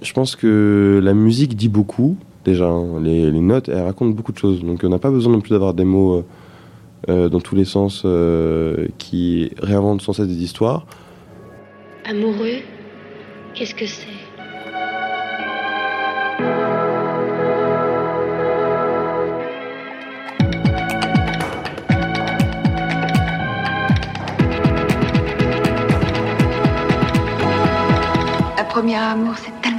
Je pense que la musique dit beaucoup, déjà. hein. Les, les notes, elles racontent beaucoup de choses. Donc on n'a pas besoin non plus d'avoir des mots euh, euh, dans tous les sens euh, qui réinventent sans cesse des histoires. Amoureux Qu'est-ce que c'est? Un premier amour, c'est tellement.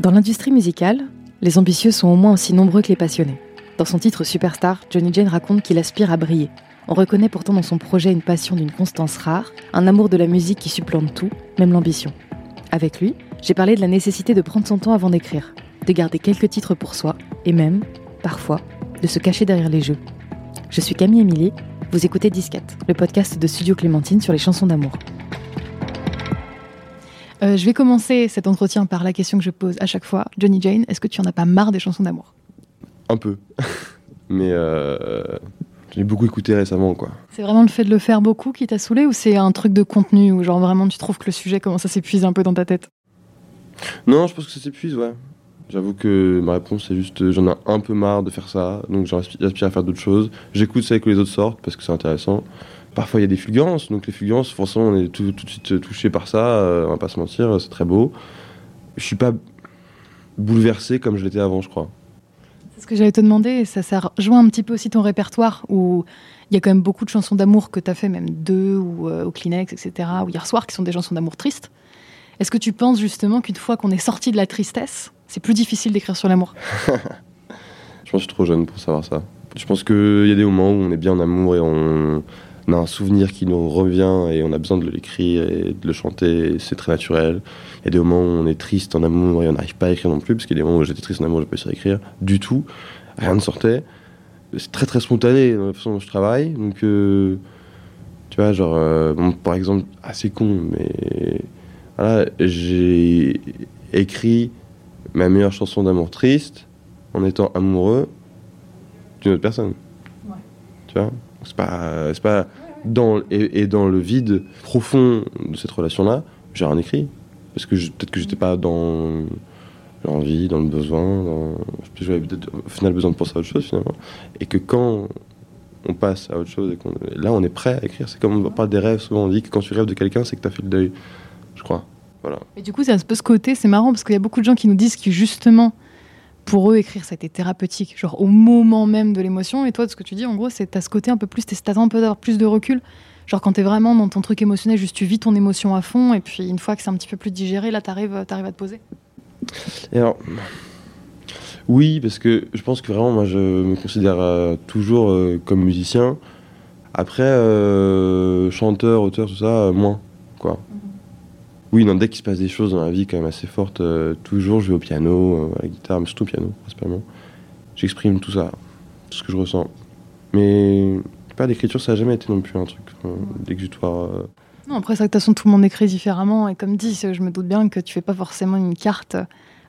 Dans l'industrie musicale, les ambitieux sont au moins aussi nombreux que les passionnés. Dans son titre Superstar, Johnny Jane raconte qu'il aspire à briller. On reconnaît pourtant dans son projet une passion d'une constance rare, un amour de la musique qui supplante tout, même l'ambition. Avec lui, j'ai parlé de la nécessité de prendre son temps avant d'écrire, de garder quelques titres pour soi, et même, parfois, de se cacher derrière les jeux. Je suis Camille Émilie, vous écoutez Disquette, le podcast de Studio Clémentine sur les chansons d'amour. Euh, je vais commencer cet entretien par la question que je pose à chaque fois. Johnny Jane, est-ce que tu en as pas marre des chansons d'amour? Un peu. Mais euh, j'ai beaucoup écouté récemment, quoi. C'est vraiment le fait de le faire beaucoup qui t'a saoulé ou c'est un truc de contenu ou genre vraiment tu trouves que le sujet commence à s'épuiser un peu dans ta tête? Non, je pense que ça s'épuise, ouais. J'avoue que ma réponse c'est juste j'en ai un peu marre de faire ça, donc j'aspire à faire d'autres choses. J'écoute ça que les autres sortent parce que c'est intéressant. Parfois il y a des fulgurances, donc les fulgurances, forcément on est tout, tout de suite touché par ça, euh, on va pas se mentir, c'est très beau. Je suis pas bouleversé comme je l'étais avant, je crois. C'est ce que j'allais te demander ça, ça rejoint un petit peu aussi ton répertoire où il y a quand même beaucoup de chansons d'amour que tu as fait, même deux ou euh, au Kleenex, etc. ou hier soir qui sont des chansons d'amour tristes. Est-ce que tu penses justement qu'une fois qu'on est sorti de la tristesse, c'est plus difficile d'écrire sur l'amour? Je pense que je suis trop jeune pour savoir ça. Je pense qu'il y a des moments où on est bien en amour et on, on a un souvenir qui nous revient et on a besoin de l'écrire et de le chanter, c'est très naturel. Il y a des moments où on est triste en amour et on n'arrive pas à écrire non plus, parce qu'il y a des moments où j'étais triste en amour, je pas réussi à écrire du tout, rien ne sortait. C'est très très spontané dans la façon dont je travaille, donc euh, tu vois, genre, euh, bon, par exemple, assez con, mais voilà, j'ai écrit ma meilleure chanson d'amour triste en étant amoureux d'une autre personne. Tu vois? C'est pas, c'est pas et, dans le vide profond de cette relation-là, j'ai rien écrit. Parce que peut-être que j'étais pas dans l'envie, dans le besoin, dans... j'avais peut-être au final besoin de penser à autre chose finalement. Et que quand on passe à autre chose, là on est prêt à écrire. C'est comme on parle des rêves, souvent on dit que quand tu rêves de quelqu'un, c'est que tu as fait le deuil, je crois. Voilà. Et du coup, c'est un peu ce côté, c'est marrant parce qu'il y a beaucoup de gens qui nous disent que justement, pour eux, écrire, ça a été thérapeutique, genre au moment même de l'émotion. Et toi, ce que tu dis, en gros, c'est t'as ce côté un peu plus, t'attends un peu d'avoir plus de recul. Genre quand t'es vraiment dans ton truc émotionnel, juste tu vis ton émotion à fond, et puis une fois que c'est un petit peu plus digéré, là, t'arrives, t'arrives à te poser. Alors, oui, parce que je pense que vraiment, moi, je me considère euh, toujours euh, comme musicien. Après, euh, chanteur, auteur, tout ça, euh, moins, quoi. Oui, non, dès qu'il se passe des choses dans la vie quand même assez fortes, euh, toujours je vais au piano, euh, à la guitare, mais surtout au piano, principalement. J'exprime tout ça, tout ce que je ressens. Mais pas l'écriture, ça n'a jamais été non plus un truc euh, d'exutoire. euh. Non, après, ça, de toute façon, tout le monde écrit différemment. Et comme dit, je me doute bien que tu fais pas forcément une carte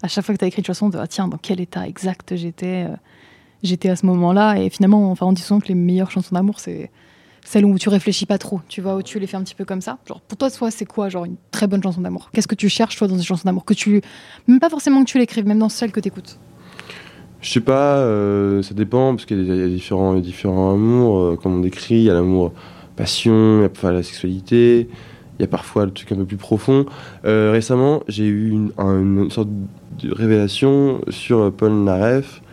à chaque fois que tu as écrit une chanson de ah, tiens, dans quel état exact j'étais j'étais à ce moment-là. Et finalement, enfin, on dit souvent que les meilleures chansons d'amour, c'est celles où tu réfléchis pas trop. Tu vois, où tu les fais un petit peu comme ça. Genre, pour toi, toi c'est quoi, genre, une très bonne chanson d'amour? Qu'est-ce que tu cherches, toi, dans une chanson d'amour? Que tu. Même pas forcément que tu l'écrives, même dans celle que tu écoutes. Je sais pas, euh, ça dépend, parce qu'il y a, différents, différents amours, euh, comme on décrit, il y a l'amour passion, il y a parfois la sexualité, il y a parfois le truc un peu plus profond. Euh, récemment, j'ai eu une, un- une sorte de révélation sur Paul Naref,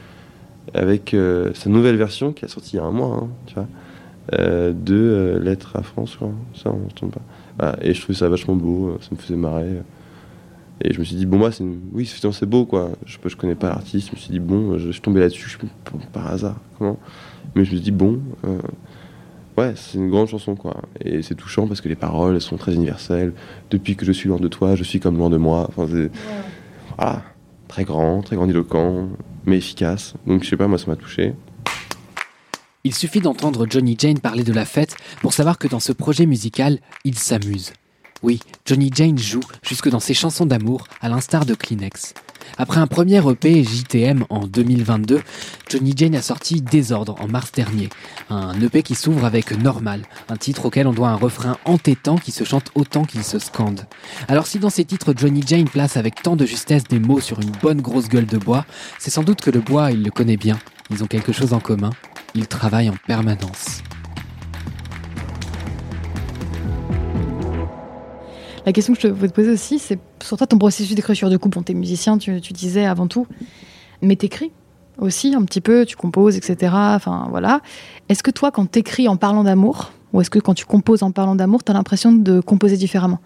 avec euh, sa nouvelle version qui a sorti il y a un mois, hein, tu vois, euh, de euh, Lettres à France, crois. ça on se trompe pas. Voilà, et je trouvais ça vachement beau, euh, ça me faisait marrer. Et je me suis dit, bon, moi, c'est une- oui, c'est beau, quoi. Je, je connais pas l'artiste, je me suis dit, bon, je, suis tombé là-dessus, par hasard, comment? Mais je me suis dit, bon, euh, ouais, c'est une grande chanson, quoi. Et c'est touchant parce que les paroles, elles sont très universelles. Depuis que je suis loin de toi, je suis comme loin de moi. Enfin, c'est. Ah, très grand, très grandiloquent, mais efficace. Donc, je sais pas, moi, ça m'a touché. Il suffit d'entendre Johnny Jane parler de la fête pour savoir que dans ce projet musical, il s'amuse. Oui, Johnny Jane joue jusque dans ses chansons d'amour, à l'instar de Kleenex. Après un premier EP JTM en 2022, Johnny Jane a sorti Désordre en mars dernier. Un EP qui s'ouvre avec Normal, un titre auquel on doit un refrain entêtant qui se chante autant qu'il se scande. Alors si dans ces titres Johnny Jane place avec tant de justesse des mots sur une bonne grosse gueule de bois, c'est sans doute que le bois, il le connaît bien. Ils ont quelque chose en commun. Ils travaillent en permanence. La question que je veux te poser aussi, c'est sur toi ton processus d'écriture. Du coup, bon, t'es musicien, tu, disais avant tout, mais t'écris aussi un petit peu, tu composes, etc. Enfin, voilà. Est-ce que toi, quand t'écris en parlant d'amour, ou est-ce que quand tu composes en parlant d'amour, t'as l'impression de composer différemment?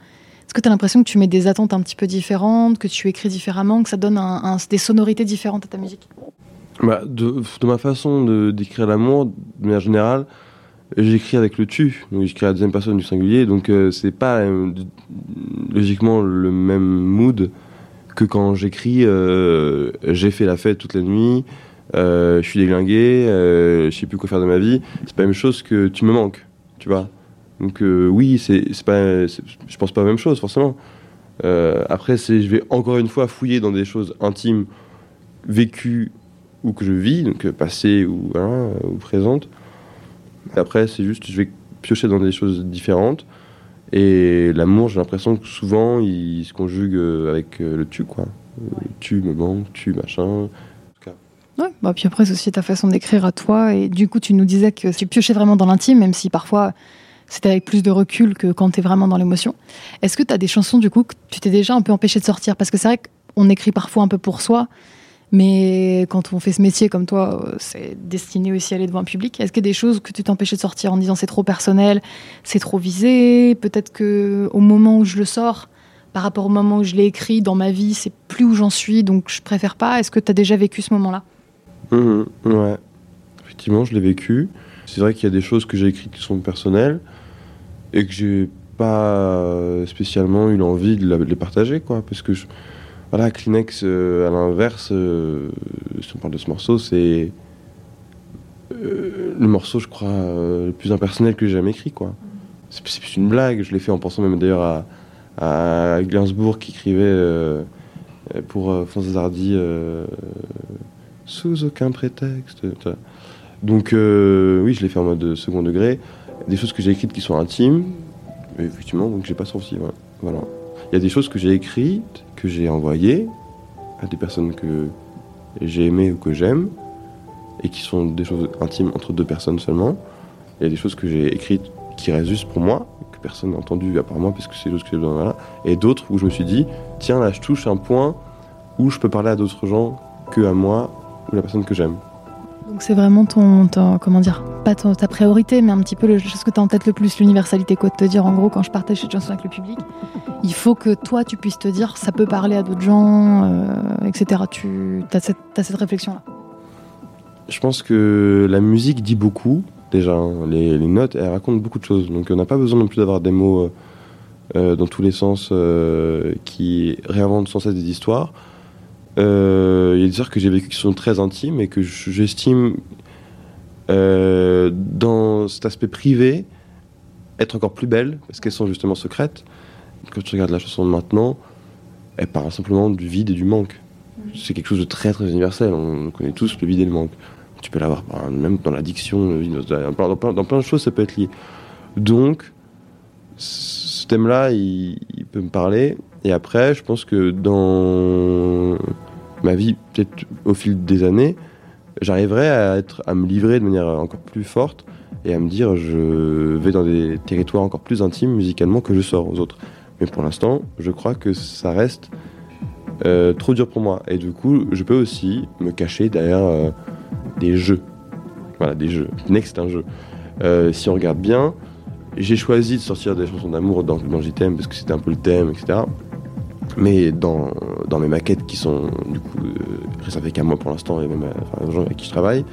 Est-ce que t'as l'impression que tu mets des attentes un petit peu différentes, que tu écris différemment, que ça donne des sonorités différentes à ta musique? Bah, de, ma façon d'écrire l'amour, de manière générale, j'écris avec le tu, donc j'écris à la deuxième personne du singulier, donc euh, c'est pas euh, logiquement le même mood que quand j'écris euh, j'ai fait la fête toute la nuit, euh, je suis déglingué, je sais plus quoi faire de ma vie, c'est pas la même chose que tu me manques, tu vois. Donc oui, c'est pas, je pense pas la même chose forcément. Après, je vais encore une fois fouiller dans des choses intimes, vécues ou que je vis, donc euh, passées ou. Et après, c'est juste, je vais piocher dans des choses différentes. Et l'amour, j'ai l'impression que souvent, il se conjugue euh, avec euh, le tu, quoi. Tu me manques, tu machin. Ouais, bah puis après, c'est aussi ta façon d'écrire à toi. Et du coup, tu nous disais que tu piochais vraiment dans l'intime, même si parfois c'était avec plus de recul que quand tu es vraiment dans l'émotion. Est-ce que tu as des chansons, du coup, que tu t'es déjà un peu empêché de sortir? Parce que c'est vrai qu'on écrit parfois un peu pour soi, mais quand on fait ce métier comme toi, euh, c'est destiné aussi à aller devant un public. Est-ce qu'il y a des choses que tu t'empêchais de sortir en disant c'est trop personnel, c'est trop visé? Peut-être que au moment où je le sors, par rapport au moment où je l'ai écrit dans ma vie, c'est plus où j'en suis, donc je préfère pas. Est-ce que tu as déjà vécu ce moment-là? Mhm, ouais. Effectivement, je l'ai vécu. C'est vrai qu'il y a des choses que j'ai écrites qui sont personnelles et que j'ai pas spécialement eu l'envie de les partager, quoi. Parce que, je- voilà, Kleenex, euh, à l'inverse, euh, si on parle de ce morceau, c'est euh, le morceau, je crois, le plus impersonnel que j'ai jamais écrit, quoi. C'est plus une blague. Je l'ai fait en pensant même d'ailleurs à, à qui écrivait pour Francis Hardy. sous aucun prétexte. Donc oui, je l'ai fait en mode second degré. Des choses que j'ai écrites qui sont intimes, effectivement, donc j'ai pas sorti. Voilà. Il y a des choses que j'ai écrites, que j'ai envoyées à des personnes que j'ai aimées ou que j'aime, et qui sont des choses intimes entre deux personnes seulement. Il y a des choses que j'ai écrites qui restent juste pour moi, que personne n'a entendu à part moi, parce que c'est choses que j'ai besoin. Voilà. Et d'autres où je me suis dit, tiens, là, je touche un point où je peux parler à d'autres gens que à moi ou la personne que j'aime. Donc c'est vraiment ton, comment dire, pas ta priorité, mais un petit peu le chose que tu as en tête le plus, l'universalité, quoi, de te dire en gros quand je partage cette chanson avec le public, il faut que toi tu puisses te dire ça peut parler à d'autres gens, euh, etc. Tu as cette, réflexion-là. Je pense que la musique dit beaucoup, déjà. hein. Les, notes, elles racontent beaucoup de choses. Donc on n'a pas besoin non plus d'avoir des mots euh, euh, dans tous les sens qui réinventent sans cesse des histoires. Euh, Il y a des histoires que j'ai vécues qui sont très intimes et que j'estime, euh, dans cet aspect privé, être encore plus belles parce qu'elles sont justement secrètes. Quand tu regardes la chanson de maintenant, elle parle simplement du vide et du manque. C'est quelque chose de très très universel. On connaît tous le vide et le manque. Tu peux l'avoir par- même dans l'addiction, dans plein, dans plein- dans plein de choses, ça peut être lié. Donc, ce thème-là, il, il peut me parler. Et après, je pense que dans ma vie, peut-être au fil des années, j'arriverai à, à me livrer de manière encore plus forte et à me dire je vais dans des territoires encore plus intimes musicalement que je sors aux autres. Mais pour l'instant, je crois que ça reste euh, trop dur pour moi. Et du coup, je peux aussi me cacher derrière euh, des jeux. Voilà, des jeux. Next, un jeu. Euh, si on regarde bien, j'ai choisi de sortir des chansons d'amour dans, dans JTM parce que c'était un peu le thème, etc. Mais dans, dans mes maquettes qui sont du coup euh, réservées qu'à moi pour l'instant et même aux gens avec qui je travaille,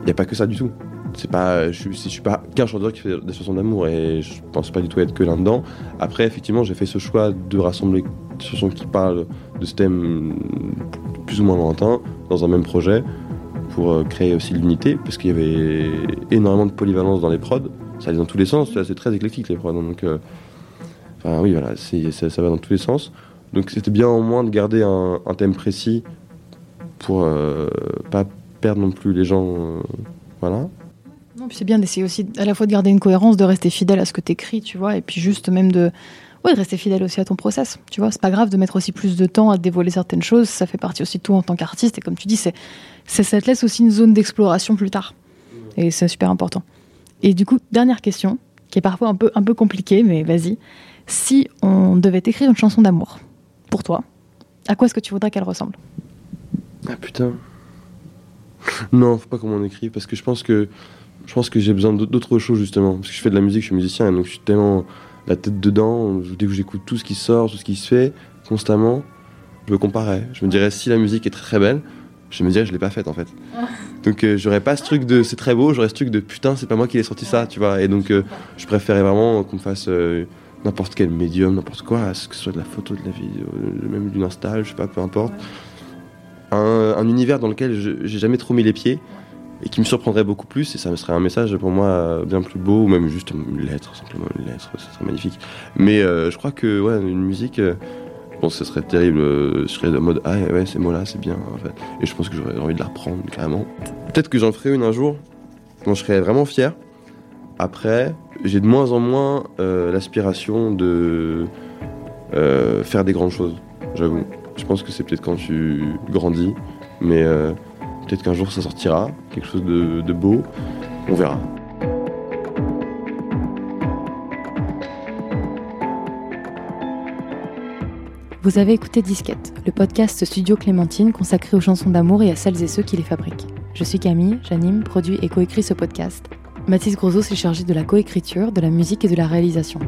il n'y a pas que ça du tout. C'est pas, je, je suis pas qu'un chanteur qui fait des chansons d'amour et je pense pas du tout être que là-dedans. Après, effectivement, j'ai fait ce choix de rassembler des chansons qui parlent de ce thème plus ou moins lointain dans un même projet pour euh, créer aussi l'unité parce qu'il y avait énormément de polyvalence dans les prods. Ça allait dans tous les sens, c'est très éclectique les prods. Donc, euh, enfin oui, voilà, ça va dans tous les sens. Donc c'était bien au moins de garder un, thème précis pour euh, pas perdre non plus les gens. euh, voilà. Non, puis c'est bien d'essayer aussi à la fois de garder une cohérence, de rester fidèle à ce que t'écris, tu vois, et puis juste même de, ouais, rester fidèle aussi à ton process, tu vois. C'est pas grave de mettre aussi plus de temps à dévoiler certaines choses, ça fait partie aussi de toi en tant qu'artiste, et comme tu dis, ça te laisse aussi une zone d'exploration plus tard. Et c'est super important. Et du coup, dernière question, qui est parfois un peu, un peu compliquée, mais vas-y. Si on devait écrire une chanson d'amour, pour toi, à quoi est-ce que tu voudrais qu'elle ressemble? Ah putain. non, faut pas qu'on m'en écrive parce que je pense que je pense que j'ai besoin d'aut- d'autre chose justement parce que je fais de la musique, je suis musicien et donc je suis tellement la tête dedans. Dès que j'écoute tout ce qui sort, tout ce qui se fait constamment, je me comparais. Je me dirais si la musique est très très belle, je me dirais je l'ai pas faite en fait. Donc euh, j'aurais pas ce truc de c'est très beau, j'aurais ce truc de putain c'est pas moi qui ai sorti ça, tu vois. Et donc euh, je préférais vraiment qu'on me fasse euh, n'importe quel médium, n'importe quoi, que ce soit de la photo, de la vidéo, même d'une install, je sais pas, peu importe. Un, un univers dans lequel j'ai jamais trop mis les pieds et qui me surprendrait beaucoup plus et ça me serait un message pour moi euh, bien plus beau ou même juste une lettre simplement une lettre ça serait magnifique. Mais euh, je crois que ouais une musique euh, bon ce serait terrible je serais en mode ah ouais ces mots là c'est bien en fait. Et je pense que j'aurais envie de la reprendre carrément. Peut-être que j'en ferai une un jour dont je serais vraiment fier après j'ai de moins en moins euh, l'aspiration de euh, faire des grandes choses j'avoue je pense que c'est peut-être quand tu grandis, mais euh, peut-être qu'un jour ça sortira, quelque chose de, de beau, on verra. Vous avez écouté Disquette, le podcast Studio Clémentine consacré aux chansons d'amour et à celles et ceux qui les fabriquent. Je suis Camille, j'anime, produis et coécris ce podcast. Mathis Grosot s'est chargé de la coécriture, de la musique et de la réalisation.